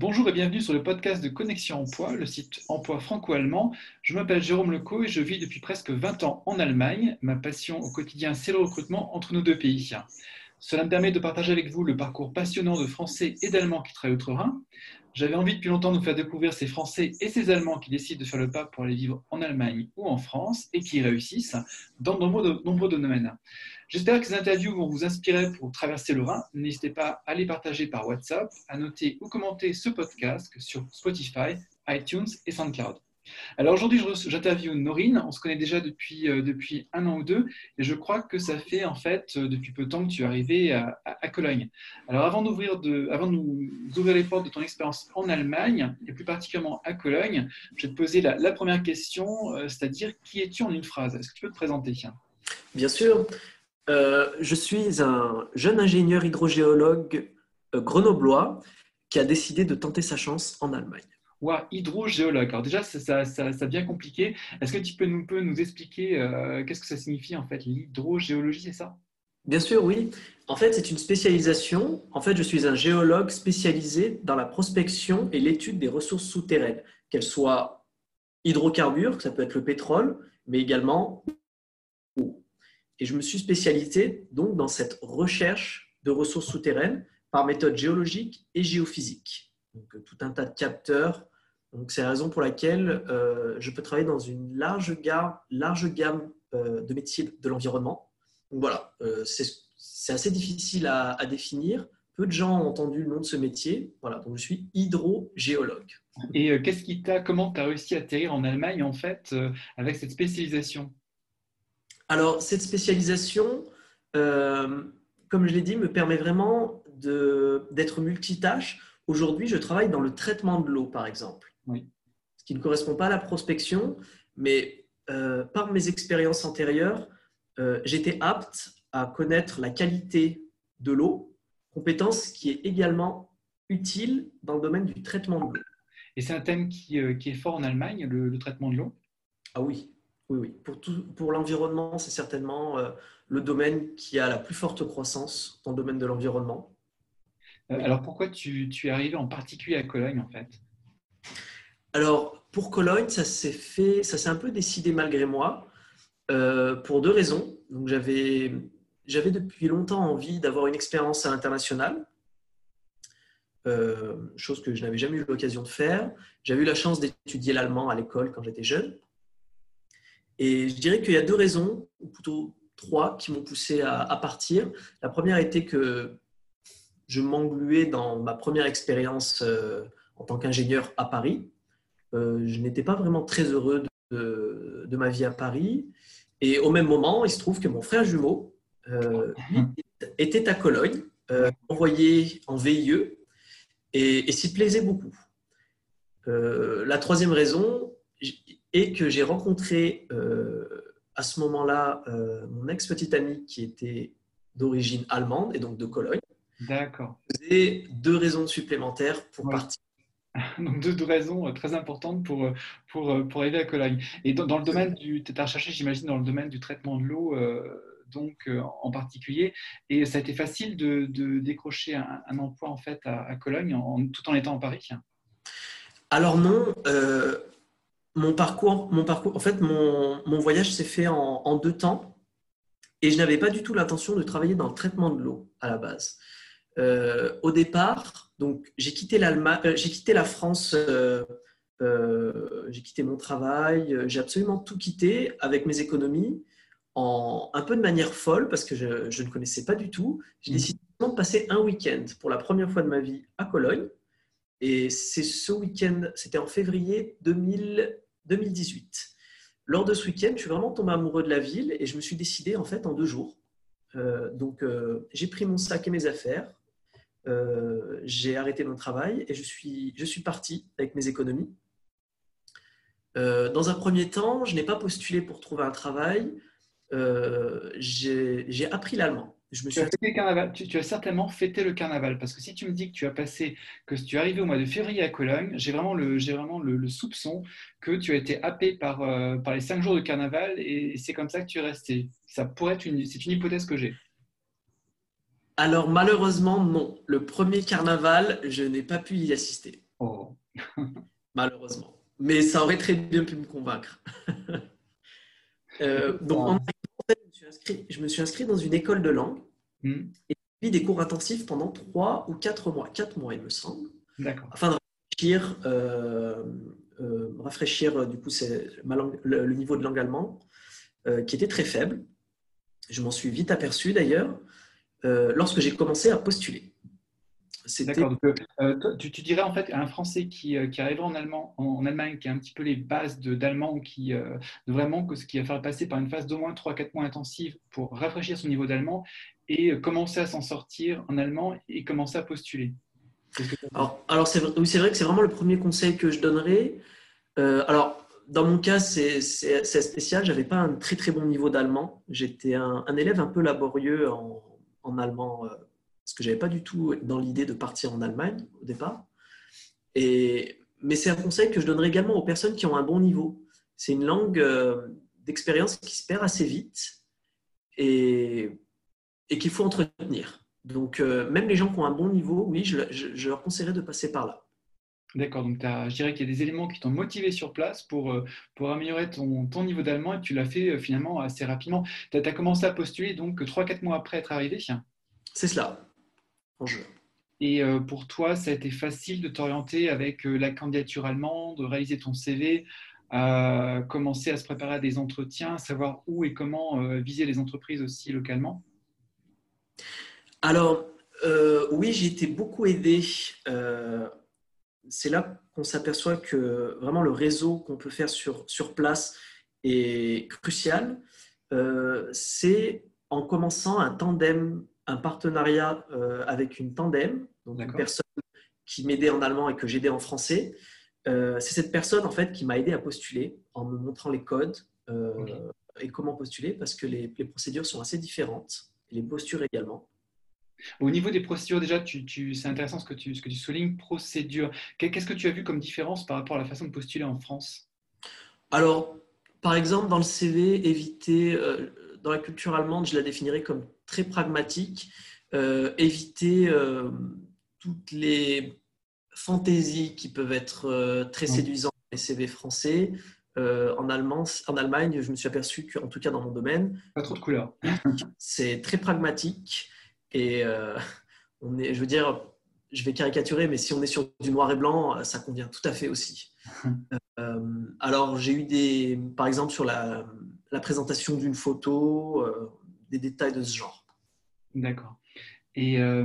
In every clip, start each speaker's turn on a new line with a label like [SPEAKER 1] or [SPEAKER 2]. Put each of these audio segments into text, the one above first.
[SPEAKER 1] Bonjour et bienvenue sur le podcast de Connexion Emploi, le site emploi franco-allemand. Je m'appelle Jérôme Leco et je vis depuis presque 20 ans en Allemagne. Ma passion au quotidien, c'est le recrutement entre nos deux pays. Cela me permet de partager avec vous le parcours passionnant de Français et d'Allemands qui travaillent outre-Rhin. J'avais envie depuis longtemps de vous faire découvrir ces Français et ces Allemands qui décident de faire le pas pour aller vivre en Allemagne ou en France et qui réussissent dans de nombreux, nombreux domaines. J'espère que ces interviews vont vous inspirer pour traverser le Rhin. N'hésitez pas à les partager par WhatsApp, à noter ou commenter ce podcast sur Spotify, iTunes et SoundCloud. Alors aujourd'hui, j'interviewe Norine. On se connaît déjà depuis, euh, depuis un an ou deux et je crois que ça fait en fait euh, depuis peu de temps que tu es arrivé à, Cologne. Alors avant, d'ouvrir de, avant de ouvrir les portes de ton expérience en Allemagne et plus particulièrement à Cologne, je vais te poser la, première question, euh, c'est-à-dire qui es-tu en une phrase? Est-ce que tu peux te présenter?
[SPEAKER 2] Bien sûr. je suis un jeune ingénieur hydrogéologue grenoblois qui a décidé de tenter sa chance en Allemagne
[SPEAKER 1] ou hydrogéologue. Alors déjà, ça, ça, devient compliqué. Est-ce que tu peux nous, peux nous expliquer euh, qu'est-ce que ça signifie en fait l'hydrogéologie, c'est ça?
[SPEAKER 2] Bien sûr, oui. En fait, c'est une spécialisation. En fait, je suis un géologue spécialisé dans la prospection et l'étude des ressources souterraines, qu'elles soient hydrocarbures, ça peut être le pétrole, mais également eau. Et je me suis spécialisé donc dans cette recherche de ressources souterraines par méthode géologique et géophysique. Donc, tout un tas de capteurs donc, c'est la raison pour laquelle euh, je peux travailler dans une large gamme, large gamme euh, de métiers de l'environnement. Donc voilà, euh, c'est assez difficile à, définir. Peu de gens ont entendu le nom de ce métier. Voilà, donc je suis hydrogéologue.
[SPEAKER 1] Et qu'est-ce qui t'a, comment tu as réussi à atterrir en Allemagne en fait avec cette spécialisation?
[SPEAKER 2] Alors cette spécialisation, comme je l'ai dit, me permet vraiment d'être multitâche. Aujourd'hui, je travaille dans le traitement de l'eau, par exemple. Ce qui ne correspond pas à la prospection, mais euh, par mes expériences antérieures, euh, j'étais apte à connaître la qualité de l'eau, compétence qui est également utile dans le domaine du traitement de l'eau.
[SPEAKER 1] Et c'est un thème qui, euh, qui, est fort en Allemagne, le, traitement de l'eau?
[SPEAKER 2] Ah oui, oui, oui. Pour, pour l'environnement, c'est certainement le domaine qui a la plus forte croissance dans le domaine de l'environnement.
[SPEAKER 1] Alors pourquoi tu, tu es arrivé en particulier à Cologne en fait?
[SPEAKER 2] Alors, pour Cologne, ça s'est fait, ça s'est un peu décidé malgré moi, euh, pour deux raisons. J'avais, depuis longtemps envie d'avoir une expérience à l'international, euh, chose que je n'avais jamais eu l'occasion de faire. J'avais eu la chance d'étudier l'allemand à l'école quand j'étais jeune. Et je dirais qu'il y a deux raisons, ou plutôt trois, qui m'ont poussé à, à partir. La première était que je m'engluais dans ma première expérience euh, en tant qu'ingénieur à Paris. Euh, je n'étais pas vraiment très heureux de, ma vie à Paris. Et au même moment, il se trouve que mon frère jumeau euh, était à Cologne, euh, envoyé en VIE, et, s'y plaisait beaucoup. la troisième raison est que j'ai rencontré à ce moment-là mon ex-petite amie qui était d'origine allemande et donc de Cologne.
[SPEAKER 1] D'accord.
[SPEAKER 2] Et deux raisons supplémentaires pour partir
[SPEAKER 1] Donc deux, raisons euh, très importantes pour, euh, pour, euh, pour arriver à Cologne. Et dans, le domaine du, tu recherché, j'imagine, dans le domaine du traitement de l'eau, donc en particulier, et ça a été facile de, de décrocher un, emploi en fait à, Cologne, tout en étant en Paris?
[SPEAKER 2] Alors non, mon parcours, mon parcours, en fait, mon, mon voyage s'est fait en, deux temps, et je n'avais pas du tout l'intention de travailler dans le traitement de l'eau à la base. Au départ, donc, j'ai quitté, euh, j'ai quitté la France, euh, euh, j'ai quitté mon travail, j'ai absolument tout quitté avec mes économies, en, un peu de manière folle, parce que je, ne connaissais pas du tout. J'ai mmh. décidé de passer un week-end pour la première fois de ma vie à Cologne. Et c'est ce week-end, c'était en février 2018. Lors de ce week-end, je suis vraiment tombé amoureux de la ville et je me suis décidé en fait en deux jours. donc, j'ai pris mon sac et mes affaires. Euh, j'ai arrêté mon travail et je suis, je suis parti avec mes économies. Euh, dans un premier temps, je n'ai pas postulé pour trouver un travail. Euh, j'ai appris l'allemand.
[SPEAKER 1] Je me suis... tu, tu, as certainement fêté le carnaval parce que si tu me dis que tu as passé, que tu es arrivé au mois de février à Cologne, j'ai vraiment, le, vraiment le, soupçon que tu as été happé par, par les cinq jours de carnaval et c'est comme ça que tu es resté. Ça pourrait être une, c'est une hypothèse que j'ai.
[SPEAKER 2] Alors malheureusement, non. Le premier carnaval, je n'ai pas pu y assister.
[SPEAKER 1] Oh.
[SPEAKER 2] Malheureusement. Mais ça aurait très bien pu me convaincre. Euh, donc, en je me, suis inscrit, dans une école de langue hmm. et j'ai eu des cours intensifs pendant trois ou quatre mois. Quatre mois, il me semble.
[SPEAKER 1] D'accord.
[SPEAKER 2] Afin de rafraîchir, euh, euh, rafraîchir du coup, ma langue, le, niveau de langue allemand, qui était très faible. Je m'en suis vite aperçu d'ailleurs lorsque j'ai commencé à postuler.
[SPEAKER 1] D'accord. Euh, tu, dirais en fait à un Français qui, euh, qui arriverait en, Allemand, en, Allemagne, qui a un petit peu les bases d'allemand, qui euh, vraiment que ce qui va faire passer par une phase d'au moins 3-4 mois intensive pour rafraîchir son niveau d'allemand et commencer à s'en sortir en allemand et commencer à postuler.
[SPEAKER 2] alors, alors c'est oui, vrai que c'est vraiment le premier conseil que je donnerais. alors, dans mon cas, c'est spécial. J'avais pas un très très bon niveau d'allemand. J'étais un, un, élève un peu laborieux en, en allemand parce que je n'avais pas du tout dans l'idée de partir en Allemagne au départ. Et, mais c'est un conseil que je donnerais également aux personnes qui ont un bon niveau. C'est une langue euh, d'expérience qui se perd assez vite et, qu'il faut entretenir. Donc, euh, même les gens qui ont un bon niveau, oui, je, leur conseillerais de passer par là.
[SPEAKER 1] D'accord, donc je dirais qu'il y a des éléments qui t'ont motivé sur place pour, euh, pour améliorer ton, ton niveau d'allemand et tu l'as fait finalement assez rapidement. Tu as, commencé à postuler donc 3-4 mois après être arrivé
[SPEAKER 2] C'est cela.
[SPEAKER 1] Et euh, pour toi, ça a été facile de t'orienter avec euh, la candidature allemande, de réaliser ton CV, à commencer à se préparer à des entretiens, savoir où et comment euh, viser les entreprises aussi localement?
[SPEAKER 2] Alors, oui, j'ai été beaucoup aidé. C'est là qu'on s'aperçoit que vraiment le réseau qu'on peut faire sur, sur place est crucial. C'est en commençant un tandem un partenariat euh, avec une tandem, donc une personne qui m'aidait en allemand et que j'aidais en français. Euh, c'est cette personne en fait qui m'a aidé à postuler en me montrant les codes euh, et comment postuler parce que les, procédures sont assez différentes les postures également.
[SPEAKER 1] Au niveau des procédures, déjà, tu, c'est intéressant ce que, tu, ce que tu soulignes, procédure. Qu'est-ce que tu as vu comme différence par rapport à la façon de postuler en France?
[SPEAKER 2] Alors, par exemple, dans le CV, éviter, dans la culture allemande, je la définirais comme très pragmatique, euh, éviter euh, toutes les fantaisies qui peuvent être euh, très séduisantes dans les CV français. en, Allemand, en Allemagne, je me suis aperçu qu'en tout cas dans mon domaine,
[SPEAKER 1] pas trop de couleurs.
[SPEAKER 2] c'est très pragmatique et on est, je veux dire, je vais caricaturer, mais si on est sur du noir et blanc, ça convient tout à fait aussi. alors, j'ai eu des, par exemple, sur la, la présentation d'une photo, des détails de ce genre.
[SPEAKER 1] D'accord. Et euh,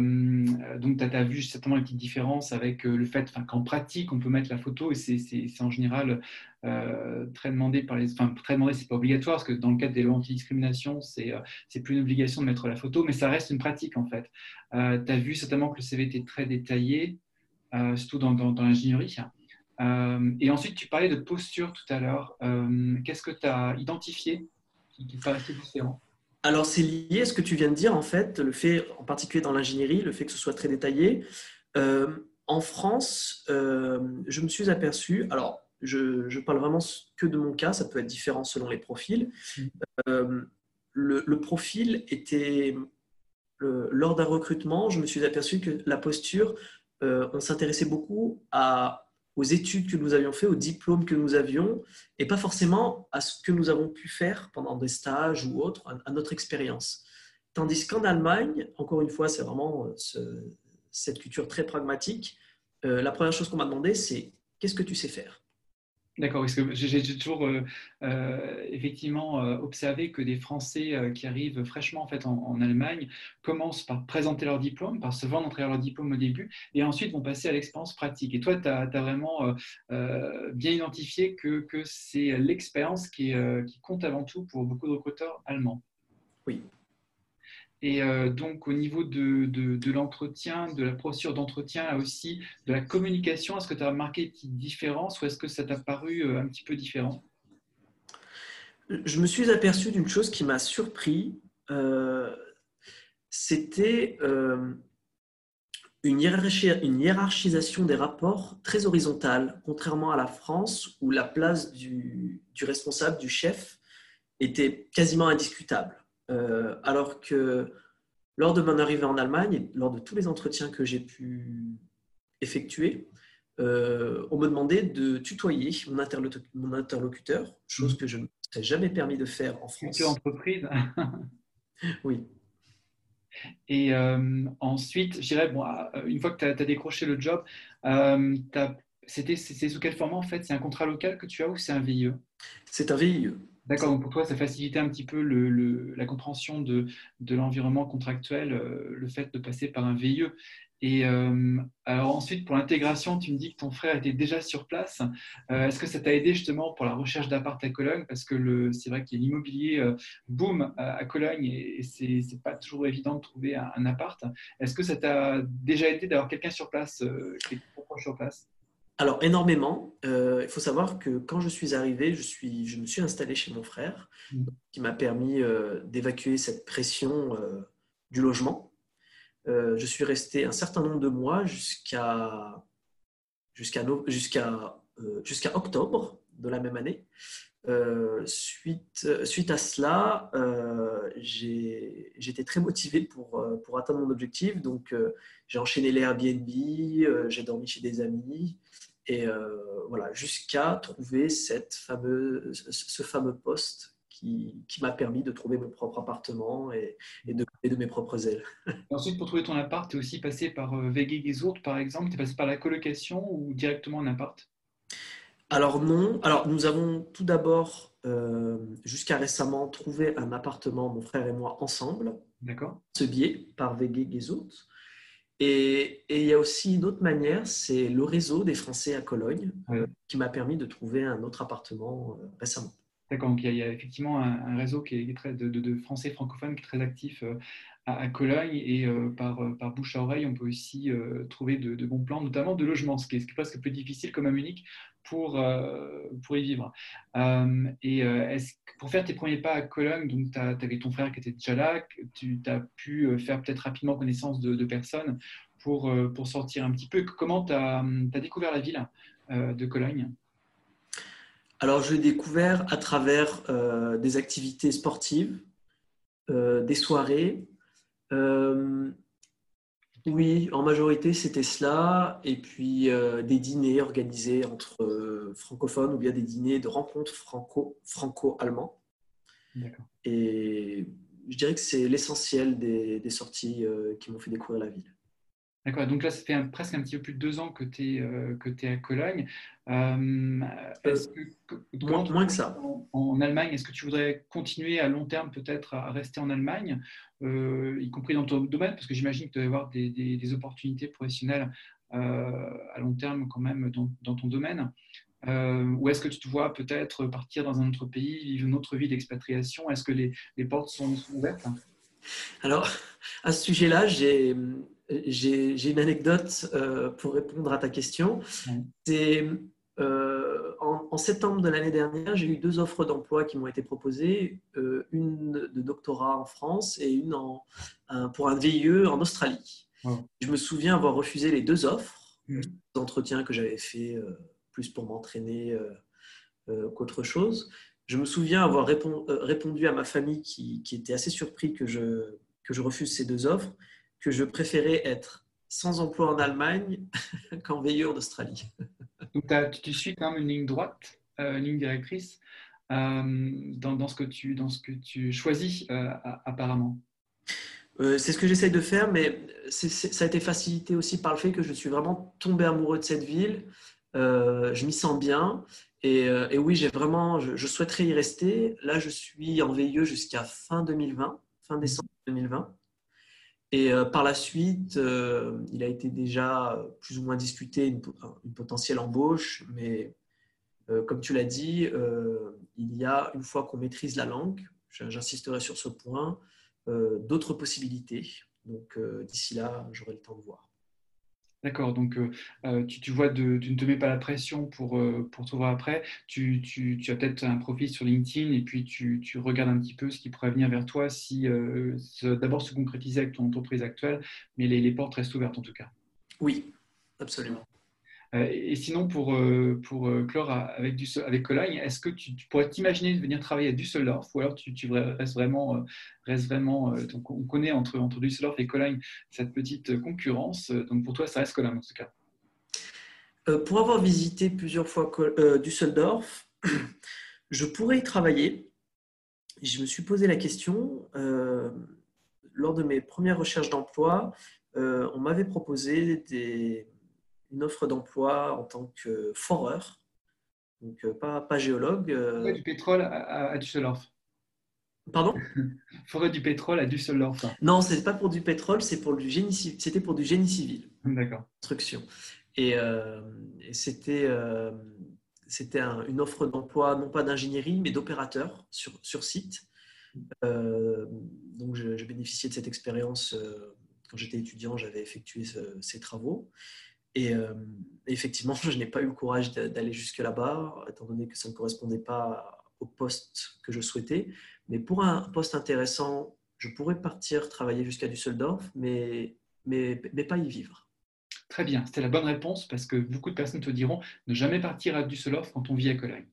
[SPEAKER 1] donc, tu as, vu certainement les petites différences avec euh, le fait qu'en pratique, on peut mettre la photo et c'est en général euh, très demandé par les. Enfin, très demandé, c'est pas obligatoire parce que dans le cadre des lois anti-discrimination, c'est plus une obligation de mettre la photo, mais ça reste une pratique en fait. tu as vu certainement que le CV était très détaillé, surtout dans, l'ingénierie. et ensuite, tu parlais de posture tout à l'heure. Qu'est-ce que tu as identifié qui paraissait différent?
[SPEAKER 2] Alors, c'est lié à ce que tu viens de dire, en fait, le fait, en particulier dans l'ingénierie, le fait que ce soit très détaillé. Euh, en France, euh, je me suis aperçu, alors, je, parle vraiment que de mon cas, ça peut être différent selon les profils. Mm. Euh, le, profil était, lors d'un recrutement, je me suis aperçu que la posture, on s'intéressait beaucoup à aux études que nous avions fait, aux diplômes que nous avions, et pas forcément à ce que nous avons pu faire pendant des stages ou autres, à notre expérience. Tandis qu'en Allemagne, encore une fois, c'est vraiment euh, cette culture très pragmatique. Euh, la première chose qu'on m'a demandé, c'est qu'est-ce que tu sais faire?
[SPEAKER 1] D'accord, parce que j'ai toujours euh, euh, effectivement euh, observé que des Français qui arrivent fraîchement en, fait, en, Allemagne commencent par présenter leur diplôme, par se vendre entre leur diplôme au début, et ensuite vont passer à l'expérience pratique. Et toi, tu as, vraiment bien identifié que, c'est l'expérience qui compte avant tout pour beaucoup de recruteurs allemands.
[SPEAKER 2] Oui,
[SPEAKER 1] et euh, donc, au niveau de, de, l'entretien, de la procédure d'entretien, aussi de la communication, est-ce que tu as remarqué une petite différence ou est-ce que ça t'a paru euh, un petit peu différent?
[SPEAKER 2] Je me suis aperçu d'une chose qui m'a surpris. Euh, c'était une, hiérarchisation des rapports très horizontale, contrairement à la France où la place du responsable, du chef, était quasiment indiscutable. Euh, alors que lors de mon arrivée en Allemagne, lors de tous les entretiens que j'ai pu effectuer, on me demandait de tutoyer mon, interlocuteur, chose mm. que je ne m'étais jamais permis de faire en France.
[SPEAKER 1] entreprise
[SPEAKER 2] Oui.
[SPEAKER 1] Et ensuite, je dirais, bon, une fois que tu as, décroché le job, euh, c'était sous quel format en fait? C'est un contrat local que tu as ou c'est un VIE
[SPEAKER 2] C'est un VIE.
[SPEAKER 1] D'accord, donc pour toi, ça facilitait un petit peu la compréhension de, l'environnement contractuel, euh, le fait de passer par un VIE. Et euh, ensuite, pour l'intégration, tu me dis que ton frère était déjà sur place. Euh, est-ce que ça t'a aidé justement pour la recherche d'appart à Cologne? Parce que c'est vrai qu'il y a l'immobilier boom à, Cologne et, ce c'est pas toujours évident de trouver un, appart. Est-ce que ça t'a déjà aidé d'avoir quelqu'un sur place, est proche sur place?
[SPEAKER 2] Alors, énormément. Euh, il faut savoir que quand je suis arrivé, je, suis, je me suis installé chez mon frère, mm. qui m'a permis euh, d'évacuer cette pression euh, du logement. je suis resté un certain nombre de mois jusqu'à jusqu'à jusqu'à jusqu'à octobre de la même année. suite, suite à cela, j'étais très motivé pour, pour atteindre mon objectif. Donc, j'ai enchaîné les Airbnb, j'ai dormi chez des amis, et euh, voilà, jusqu'à trouver cette fameuse, ce fameux poste qui, qui m'a permis de trouver mon propre appartement et, et, de, de, mes propres ailes.
[SPEAKER 1] ensuite, pour trouver ton appart, tu es aussi passé par euh, Gesurt, par exemple? Tu es passé par la colocation ou directement un appart?
[SPEAKER 2] Alors non. Alors nous avons tout d'abord, euh, jusqu'à récemment, trouvé un appartement, mon frère et moi, ensemble.
[SPEAKER 1] D'accord.
[SPEAKER 2] Ce biais par VG Et, il y a aussi une autre manière, c'est le réseau des Français à Cologne, euh, qui m'a permis de trouver un autre appartement euh, récemment.
[SPEAKER 1] D'accord, donc il y, a, effectivement un, réseau qui est très, de, Français francophones qui est très actif euh, à, Cologne et par, par, bouche à oreille, on peut aussi trouver de, bons plans, notamment de logement, ce qui est, ce qui est presque plus difficile comme à Munich pour, pour y vivre. et est pour faire tes premiers pas à Cologne, donc tu avais ton frère qui était déjà là, tu as pu faire peut-être rapidement connaissance de, personnes pour, pour sortir un petit peu. Comment tu as, découvert la ville de Cologne?
[SPEAKER 2] Alors, je l'ai découvert à travers euh, des activités sportives, euh, des soirées. Euh, oui, en majorité, c'était cela. Et puis, des dîners organisés entre francophones ou bien des dîners de rencontres franco, franco-allemands. Et je dirais que c'est l'essentiel des, des, sorties qui m'ont fait découvrir la ville.
[SPEAKER 1] D'accord, donc là, ça fait presque un petit peu plus de deux ans que tu es, euh, es, à Cologne. Euh,
[SPEAKER 2] que, moins, que ça.
[SPEAKER 1] En, Allemagne, est-ce que tu voudrais continuer à long terme peut-être à rester en Allemagne, euh, y compris dans ton domaine, parce que j'imagine que tu vas avoir des, des, opportunités professionnelles à long terme quand même dans, dans ton domaine. ou est-ce que tu te vois peut-être partir dans un autre pays, vivre une autre vie d'expatriation? Est-ce que les, les portes sont ouvertes?
[SPEAKER 2] Alors, à ce sujet-là, j'ai j'ai une anecdote euh, pour répondre à ta question. C'est euh, en, septembre de l'année dernière, j'ai eu deux offres d'emploi qui m'ont été proposées, euh, une de doctorat en France et une en, pour un VIE en Australie. Je me souviens avoir refusé les deux offres, mmh. d'entretien que j'avais fait plus pour m'entraîner qu'autre chose. Je me souviens avoir répondu à ma famille qui, qui, était assez surpris que je, que je refuse ces deux offres que je préférais être sans emploi en Allemagne qu'en veilleur d'Australie.
[SPEAKER 1] Donc tu suis quand même une ligne droite, euh, une ligne directrice euh, dans, ce que tu, dans ce que tu choisis euh, apparemment.
[SPEAKER 2] c'est ce que j'essaye de faire, mais ça a été facilité aussi par le fait que je suis vraiment tombé amoureux de cette ville. je m'y sens bien. Et, oui, j'ai vraiment, je, je, souhaiterais y rester. Là, je suis en VIE jusqu'à fin 2020, fin décembre 2020. Et euh, par la suite, euh, il a été déjà plus ou moins discuté une, potentielle embauche, mais euh, comme tu l'as dit, il y a, une fois qu'on maîtrise la langue, j'insisterai sur ce point, d'autres possibilités. Donc d'ici là, j'aurai le temps de voir.
[SPEAKER 1] D'accord, donc euh, euh, tu, vois, tu ne te mets pas la pression pour, euh, te voir après. Tu, tu, as peut-être un profil sur LinkedIn et puis tu, regardes un petit peu ce qui pourrait venir vers toi si d'abord se concrétiser avec ton entreprise actuelle, mais les portes restent ouvertes en tout cas.
[SPEAKER 2] Oui, absolument.
[SPEAKER 1] Euh, et sinon, pour, euh, pour euh, clore avec, du, avec Cologne, est-ce que tu, pourrais t'imaginer de venir travailler à Düsseldorf ou alors tu, restes vraiment, reste vraiment donc on connaît entre, entre Düsseldorf et Cologne cette petite concurrence, donc pour toi, ça reste Cologne en tout cas
[SPEAKER 2] pour avoir visité plusieurs fois Düsseldorf, je pourrais y travailler. Je me suis posé la question, lors de mes premières recherches d'emploi, on m'avait proposé des, une offre d'emploi en tant que foreur, donc pas, pas géologue.
[SPEAKER 1] Du pétrole à, à Düsseldorf.
[SPEAKER 2] Pardon?
[SPEAKER 1] Forêt du pétrole à Düsseldorf.
[SPEAKER 2] Non, ce n'est pas pour du pétrole, c'est pour du génie C'était pour du génie civil.
[SPEAKER 1] D'accord.
[SPEAKER 2] Construction. Et, euh, c'était euh, c'était une offre d'emploi, non pas d'ingénierie, mais d'opérateur sur, sur site. Euh, donc, je, bénéficiais de cette expérience quand j'étais étudiant, j'avais effectué ces travaux. Et effectivement, je n'ai pas eu le courage d'aller jusque là-bas, étant donné que ça ne correspondait pas au poste que je souhaitais. Mais pour un poste intéressant, je pourrais partir travailler jusqu'à Düsseldorf, mais, mais, mais pas y vivre.
[SPEAKER 1] Très bien, c'était la bonne réponse parce que beaucoup de personnes te diront ne jamais partir à Düsseldorf quand on vit à Cologne.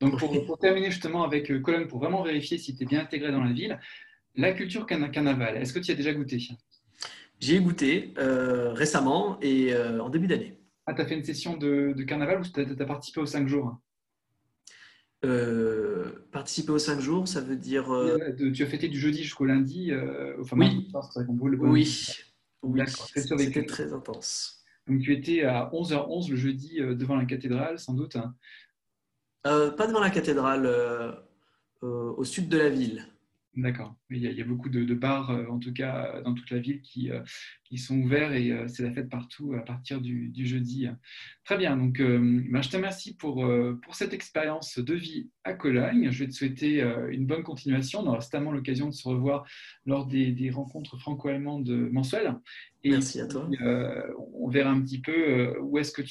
[SPEAKER 1] Donc pour, terminer justement avec euh, Cologne, pour vraiment vérifier si tu es bien intégré dans la ville, la culture carnaval, est-ce que tu y as déjà goûté?
[SPEAKER 2] J'y ai goûté euh, récemment et euh, en début d'année.
[SPEAKER 1] Ah, tu as fait une session de, carnaval ou tu as, participé aux cinq jours
[SPEAKER 2] euh, participer aux cinq jours, ça veut dire. Euh,
[SPEAKER 1] tu as fêté du jeudi jusqu'au lundi,
[SPEAKER 2] enfin, oui. le oui, oui. c'était très intense.
[SPEAKER 1] Donc tu étais à 11h11 le jeudi devant la cathédrale, sans doute hein?
[SPEAKER 2] Pas devant la cathédrale, au sud de la ville.
[SPEAKER 1] D'accord. Il, il, y a beaucoup de, bars, euh, en tout cas dans toute la ville, qui, euh, qui sont ouverts et euh, c'est la fête partout à partir du, jeudi. Très bien. Donc, ben, je te remercie pour, pour cette expérience de vie à Cologne. Je vais te souhaiter une bonne continuation. On aura certainement l'occasion de se revoir lors des, des rencontres franco-allemandes mensuelles.
[SPEAKER 2] Et Merci à toi.
[SPEAKER 1] on verra un petit peu où est-ce que tu